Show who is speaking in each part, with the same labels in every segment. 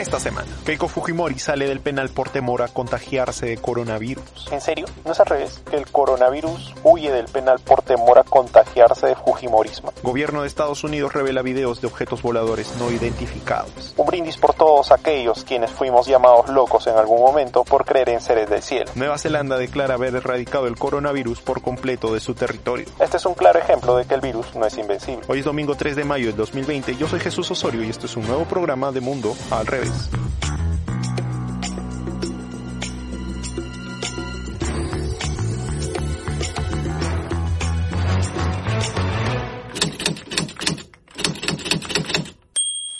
Speaker 1: esta semana. Keiko Fujimori sale del penal por temor a contagiarse de coronavirus.
Speaker 2: ¿En serio? ¿No es al revés? ¿Que el coronavirus huye del penal por temor a contagiarse de Fujimorismo?
Speaker 1: Gobierno de Estados Unidos revela videos de objetos voladores no identificados.
Speaker 2: Un brindis por todos aquellos quienes fuimos llamados locos en algún momento por creer en seres del cielo.
Speaker 1: Nueva Zelanda declara haber erradicado el coronavirus por completo de su territorio.
Speaker 2: Este es un claro ejemplo de que el virus no es invencible.
Speaker 1: Hoy es domingo 3 de mayo del 2020. Yo soy Jesús Osorio y este es un nuevo programa de Mundo al revés.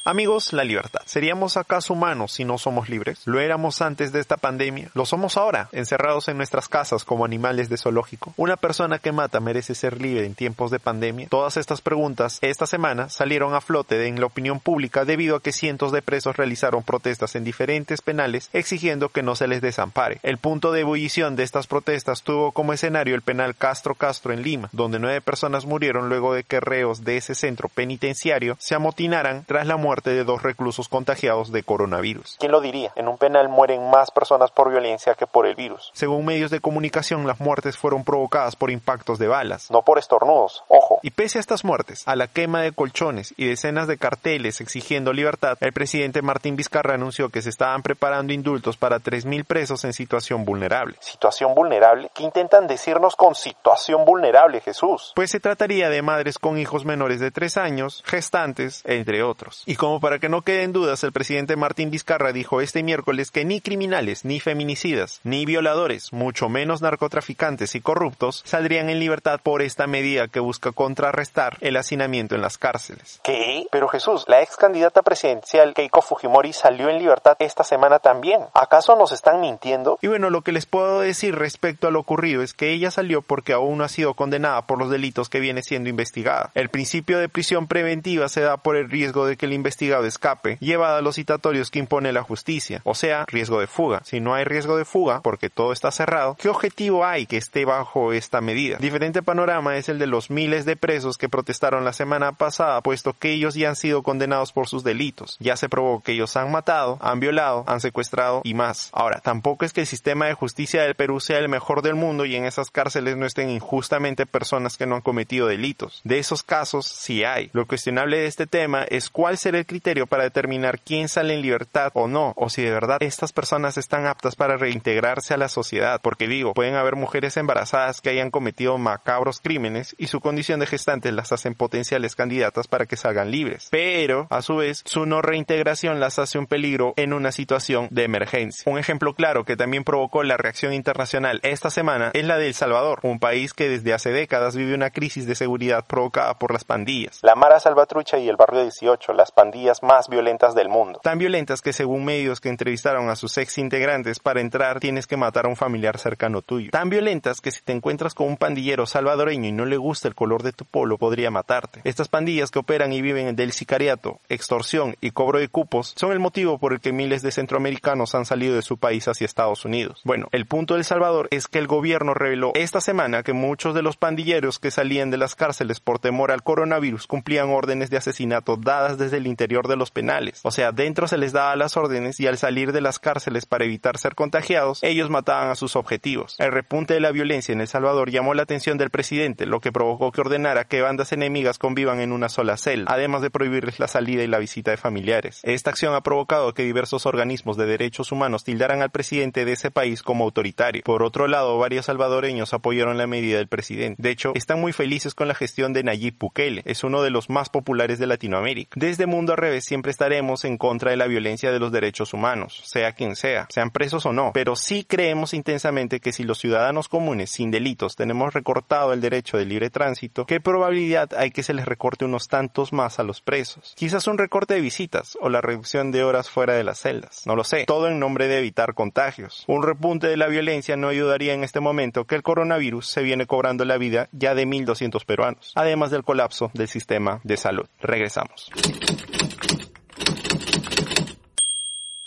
Speaker 1: Amigos, la libertad. ¿Seríamos acaso humanos si no somos libres? ¿Lo éramos antes de esta pandemia? ¿Lo somos ahora, encerrados en nuestras casas como animales de zoológico? ¿Una persona que mata merece ser libre en tiempos de pandemia? Todas estas preguntas esta semana salieron a flote en la opinión pública debido a que cientos de presos realizaron protestas en diferentes penales exigiendo que no se les desampare. El punto de ebullición de estas protestas tuvo como escenario el penal Castro Castro en Lima, donde nueve personas murieron luego de que reos de ese centro penitenciario se amotinaran tras la muerte de dos reclusos contagiados de coronavirus.
Speaker 2: ¿Quién lo diría? En un penal mueren más personas por violencia que por el virus.
Speaker 1: Según medios de comunicación, las muertes fueron provocadas por impactos de balas.
Speaker 2: No por estornudos, ojo.
Speaker 1: Y pese a estas muertes, a la quema de colchones y decenas de carteles exigiendo libertad, el presidente Martín Vizcarra anunció que se estaban preparando indultos para 3.000 presos en situación vulnerable.
Speaker 2: ¿Situación vulnerable? ¿Qué intentan decirnos con situación vulnerable, Jesús?
Speaker 1: Pues se trataría de madres con hijos menores de 3 años, gestantes, entre otros. Y como para que no queden dudas, el presidente Martín Vizcarra dijo este miércoles que ni criminales, ni feminicidas, ni violadores, mucho menos narcotraficantes y corruptos, saldrían en libertad por esta medida que busca contrarrestar el hacinamiento en las cárceles.
Speaker 2: ¿Qué? Pero Jesús, la ex candidata presidencial Keiko Fujimori salió en libertad esta semana también. ¿Acaso nos están mintiendo?
Speaker 1: Y bueno, lo que les puedo decir respecto a lo ocurrido es que ella salió porque aún no ha sido condenada por los delitos que viene siendo investigada. El principio de prisión preventiva se da por el riesgo de que el investigado escape llevada a los citatorios que impone la justicia, o sea, riesgo de fuga. Si no hay riesgo de fuga, porque todo está cerrado, ¿qué objetivo hay que esté bajo esta medida? Diferente panorama es el de los miles de presos que protestaron la semana pasada, puesto que ellos ya han sido condenados por sus delitos. Ya se probó que ellos han matado, han violado, han secuestrado y más. Ahora, tampoco es que el sistema de justicia del Perú sea el mejor del mundo y en esas cárceles no estén injustamente personas que no han cometido delitos. De esos casos sí hay. Lo cuestionable de este tema es cuál será el criterio para determinar quién sale en libertad o no, o si de verdad estas personas están aptas para reintegrarse a la sociedad, porque digo, pueden haber mujeres embarazadas que hayan cometido macabros crímenes y su condición de gestantes las hacen potenciales candidatas para que salgan libres, pero a su vez su no reintegración las hace un peligro en una situación de emergencia. Un ejemplo claro que también provocó la reacción internacional esta semana es la de El Salvador, un país que desde hace décadas vive una crisis de seguridad provocada por las pandillas.
Speaker 2: La Mara Salvatrucha y el Barrio 18, las pandillas más violentas
Speaker 1: Tan violentas que según medios que entrevistaron a sus ex integrantes para entrar tienes que matar a un familiar cercano tuyo. Tan violentas que si te encuentras con un pandillero salvadoreño y no le gusta el color de tu polo podría matarte. Estas pandillas que operan y viven del sicariato, extorsión y cobro de cupos son el motivo por el que miles de centroamericanos han salido de su país hacia Estados Unidos. Bueno, el punto del Salvador es que el gobierno reveló esta semana que muchos de los pandilleros que salían de las cárceles por temor al coronavirus cumplían órdenes de asesinato dadas desde el interior de los penales. O sea, dentro se les daba las órdenes y al salir de las cárceles para evitar ser contagiados, ellos mataban a sus objetivos. El repunte de la violencia en El Salvador llamó la atención del presidente, lo que provocó que ordenara que bandas enemigas convivan en una sola celda, además de prohibirles la salida y la visita de familiares. Esta acción ha provocado que diversos organismos de derechos humanos tildaran al presidente de ese país como autoritario. Por otro lado, varios salvadoreños apoyaron la medida del presidente. De hecho, están muy felices con la gestión de Nayib Bukele. Es uno de los más populares de Latinoamérica. Desde Mundo revés siempre estaremos en contra de la violencia de los derechos humanos, sea quien sea, sean presos o no, pero sí creemos intensamente que si los ciudadanos comunes sin delitos tenemos recortado el derecho de libre tránsito, ¿qué probabilidad hay que se les recorte unos tantos más a los presos? Quizás un recorte de visitas o la reducción de horas fuera de las celdas, no lo sé, todo en nombre de evitar contagios. Un repunte de la violencia no ayudaría en este momento que el coronavirus se viene cobrando la vida ya de 1.200 peruanos, además del colapso del sistema de salud. Regresamos.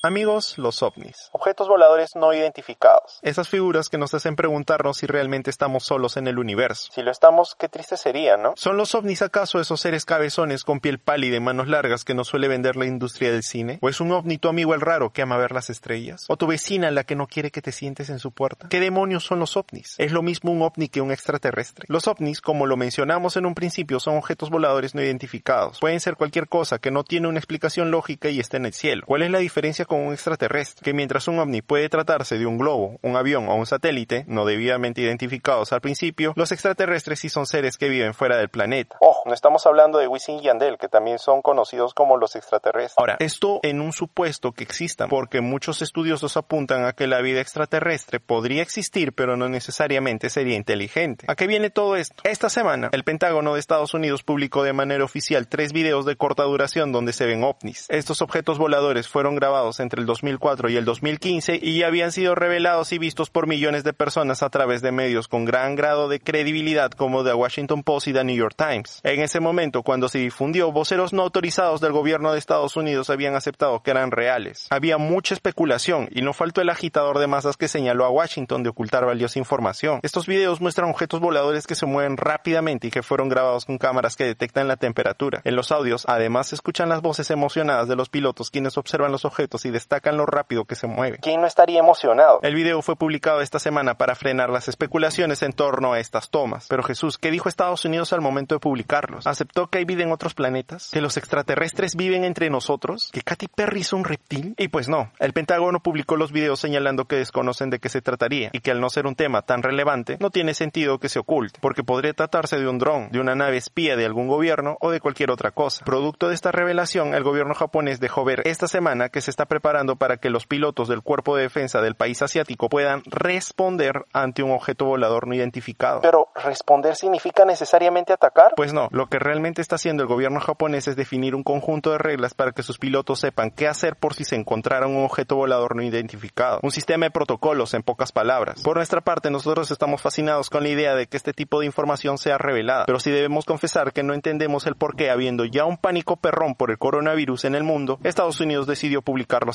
Speaker 1: Amigos, los ovnis.
Speaker 2: Objetos voladores no identificados.
Speaker 1: Esas figuras que nos hacen preguntarnos si realmente estamos solos en el universo.
Speaker 2: Si lo estamos, qué triste sería, ¿no?
Speaker 1: ¿Son los ovnis acaso esos seres cabezones con piel pálida y manos largas que nos suele vender la industria del cine? ¿O es un ovni tu amigo el raro que ama ver las estrellas? ¿O tu vecina la que no quiere que te sientes en su puerta? ¿Qué demonios son los ovnis? Es lo mismo un ovni que un extraterrestre. Los ovnis, como lo mencionamos en un principio, son objetos voladores no identificados. Pueden ser cualquier cosa que no tiene una explicación lógica y está en el cielo. ¿Cuál es la diferencia con un extraterrestre? Que mientras un ovni puede tratarse de un globo, un avión o un satélite, no debidamente identificados al principio, los extraterrestres sí son seres que viven fuera del planeta.
Speaker 2: Ojo, no estamos hablando de Wisin y Yandel, que también son conocidos como los extraterrestres.
Speaker 1: Ahora, esto en un supuesto que existan, porque muchos estudiosos apuntan a que la vida extraterrestre podría existir, pero no necesariamente sería inteligente. ¿A qué viene todo esto? Esta semana, el Pentágono de Estados Unidos publicó de manera oficial tres videos de corta duración donde se ven ovnis. Estos objetos voladores fueron grabados entre el 2004 y el 2015 y habían sido revelados y vistos por millones de personas a través de medios con gran grado de credibilidad como The Washington Post y The New York Times. En ese momento, cuando se difundió, voceros no autorizados del gobierno de Estados Unidos habían aceptado que eran reales. Había mucha especulación y no faltó el agitador de masas que señaló a Washington de ocultar valiosa información. Estos videos muestran objetos voladores que se mueven rápidamente y que fueron grabados con cámaras que detectan la temperatura. En los audios, además, se escuchan las voces emocionadas de los pilotos quienes observan los objetos y destacan lo rápido que se mueve.
Speaker 2: ¿Quién no estaría emocionado?
Speaker 1: El video fue publicado esta semana para frenar las especulaciones en torno a estas tomas. Pero Jesús, ¿qué dijo Estados Unidos al momento de publicarlos? ¿Aceptó que hay vida en otros planetas? ¿Que los extraterrestres viven entre nosotros? ¿Que Katy Perry es un reptil? Y pues no, el Pentágono publicó los videos señalando que desconocen de qué se trataría y que al no ser un tema tan relevante, no tiene sentido que se oculte, porque podría tratarse de un dron, de una nave espía de algún gobierno o de cualquier otra cosa. Producto de esta revelación, el gobierno japonés dejó ver esta semana que se está preparando para que los pilotos del cuerpo de defensa del país asiático puedan responder ante un objeto volador no identificado.
Speaker 2: Pero responder significa necesariamente atacar?
Speaker 1: Pues no, lo que realmente está haciendo el gobierno japonés es definir un conjunto de reglas para que sus pilotos sepan qué hacer por si se encontrara un objeto volador no identificado. Un sistema de protocolos, en pocas palabras. Por nuestra parte, nosotros estamos fascinados con la idea de que este tipo de información sea revelada, pero si debemos confesar que no entendemos el por qué, habiendo ya un pánico perrón por el coronavirus en el mundo, Estados Unidos decidió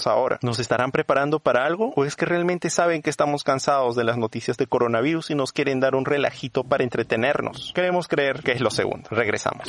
Speaker 1: ahora. ¿Nos estarán preparando para algo? ¿O es que realmente saben que estamos cansados de las noticias de coronavirus y nos quieren dar un relajito para entretenernos? Queremos creer que es lo segundo. Regresamos.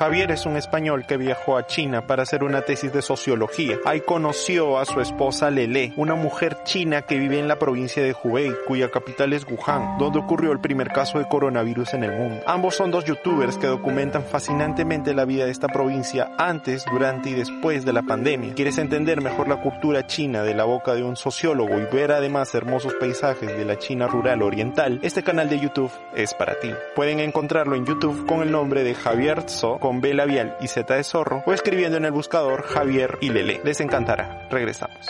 Speaker 1: Javier es un español que viajó a China para hacer una tesis de sociología. Ahí conoció a su esposa Lele, una mujer china que vive en la provincia de Hubei, cuya capital es Wuhan, donde ocurrió el primer caso de coronavirus en el mundo. Ambos son dos youtubers que documentan fascinantemente la vida de esta provincia antes, durante y después de la pandemia. ¿Quieres entender mejor la cultura china de la boca de un sociólogo y ver además hermosos paisajes de la China rural oriental? Este canal de YouTube es para ti. Pueden encontrarlo en YouTube con el nombre de Javier Tso con B labial y Z de zorro o escribiendo en el buscador Javier y Lele. Les encantará. Regresamos.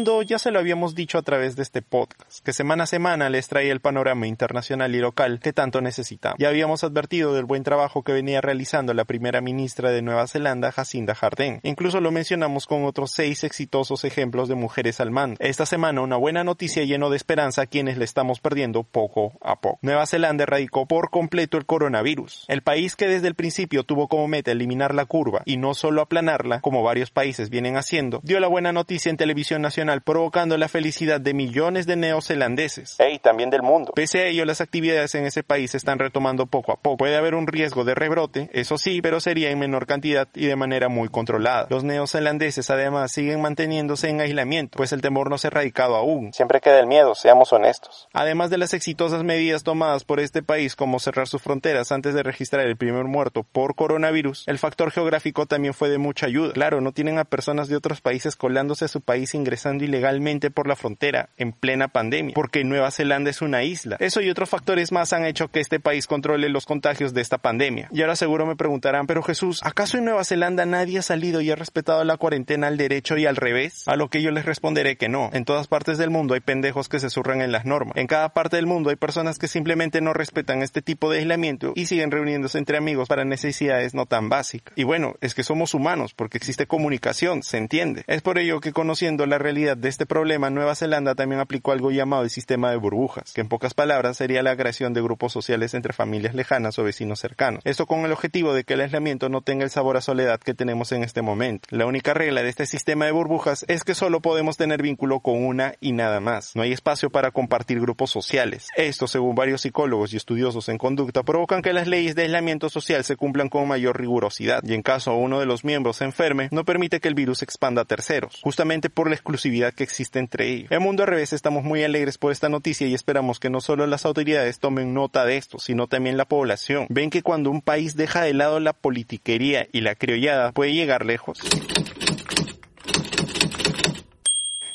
Speaker 1: Mundo, ya se lo habíamos dicho a través de este podcast, que semana a semana les trae el panorama internacional y local que tanto necesitamos. Ya habíamos advertido del buen trabajo que venía realizando la primera ministra de Nueva Zelanda, Jacinda Ardern. Incluso lo mencionamos con otros seis exitosos ejemplos de mujeres al mando. Esta semana una buena noticia lleno de esperanza a quienes le estamos perdiendo poco a poco. Nueva Zelanda erradicó por completo el coronavirus. El país que desde el principio tuvo como meta eliminar la curva y no solo aplanarla, como varios países vienen haciendo, dio la buena noticia en televisión nacional provocando la felicidad de millones de neozelandeses.
Speaker 2: Ey, también del mundo.
Speaker 1: Pese a ello, las actividades en ese país se están retomando poco a poco. Puede haber un riesgo de rebrote, eso sí, pero sería en menor cantidad y de manera muy controlada. Los neozelandeses además siguen manteniéndose en aislamiento, pues el temor no se ha erradicado aún.
Speaker 2: Siempre queda el miedo, seamos honestos.
Speaker 1: Además de las exitosas medidas tomadas por este país como cerrar sus fronteras antes de registrar el primer muerto por coronavirus, el factor geográfico también fue de mucha ayuda. Claro, no tienen a personas de otros países colándose a su país ingresando ilegalmente por la frontera en plena pandemia, porque Nueva Zelanda es una isla. Eso y otros factores más han hecho que este país controle los contagios de esta pandemia. Y ahora seguro me preguntarán, pero Jesús, ¿acaso en Nueva Zelanda nadie ha salido y ha respetado la cuarentena al derecho y al revés? A lo que yo les responderé que no. En todas partes del mundo hay pendejos que se surran en las normas. En cada parte del mundo hay personas que simplemente no respetan este tipo de aislamiento y siguen reuniéndose entre amigos para necesidades no tan básicas. Y bueno, es que somos humanos porque existe comunicación, se entiende. Es por ello que conociendo la realidad de este problema, Nueva Zelanda también aplicó algo llamado el sistema de burbujas, que en pocas palabras sería la creación de grupos sociales entre familias lejanas o vecinos cercanos. Esto con el objetivo de que el aislamiento no tenga el sabor a soledad que tenemos en este momento. La única regla de este sistema de burbujas es que solo podemos tener vínculo con una y nada más. No hay espacio para compartir grupos sociales. Esto, según varios psicólogos y estudiosos en conducta, provocan que las leyes de aislamiento social se cumplan con mayor rigurosidad y en caso uno de los miembros se enferme, no permite que el virus expanda a terceros, justamente por la exclusividad que existe entre ellos. En Mundo al Revés estamos muy alegres por esta noticia y esperamos que no solo las autoridades tomen nota de esto, sino también la población. Ven que cuando un país deja de lado la politiquería y la criollada puede llegar lejos.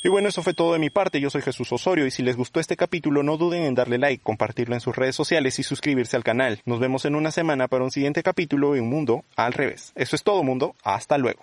Speaker 1: Y bueno, eso fue todo de mi parte. Yo soy Jesús Osorio y si les gustó este capítulo no duden en darle like, compartirlo en sus redes sociales y suscribirse al canal. Nos vemos en una semana para un siguiente capítulo en Mundo al revés. Eso es todo mundo. Hasta luego.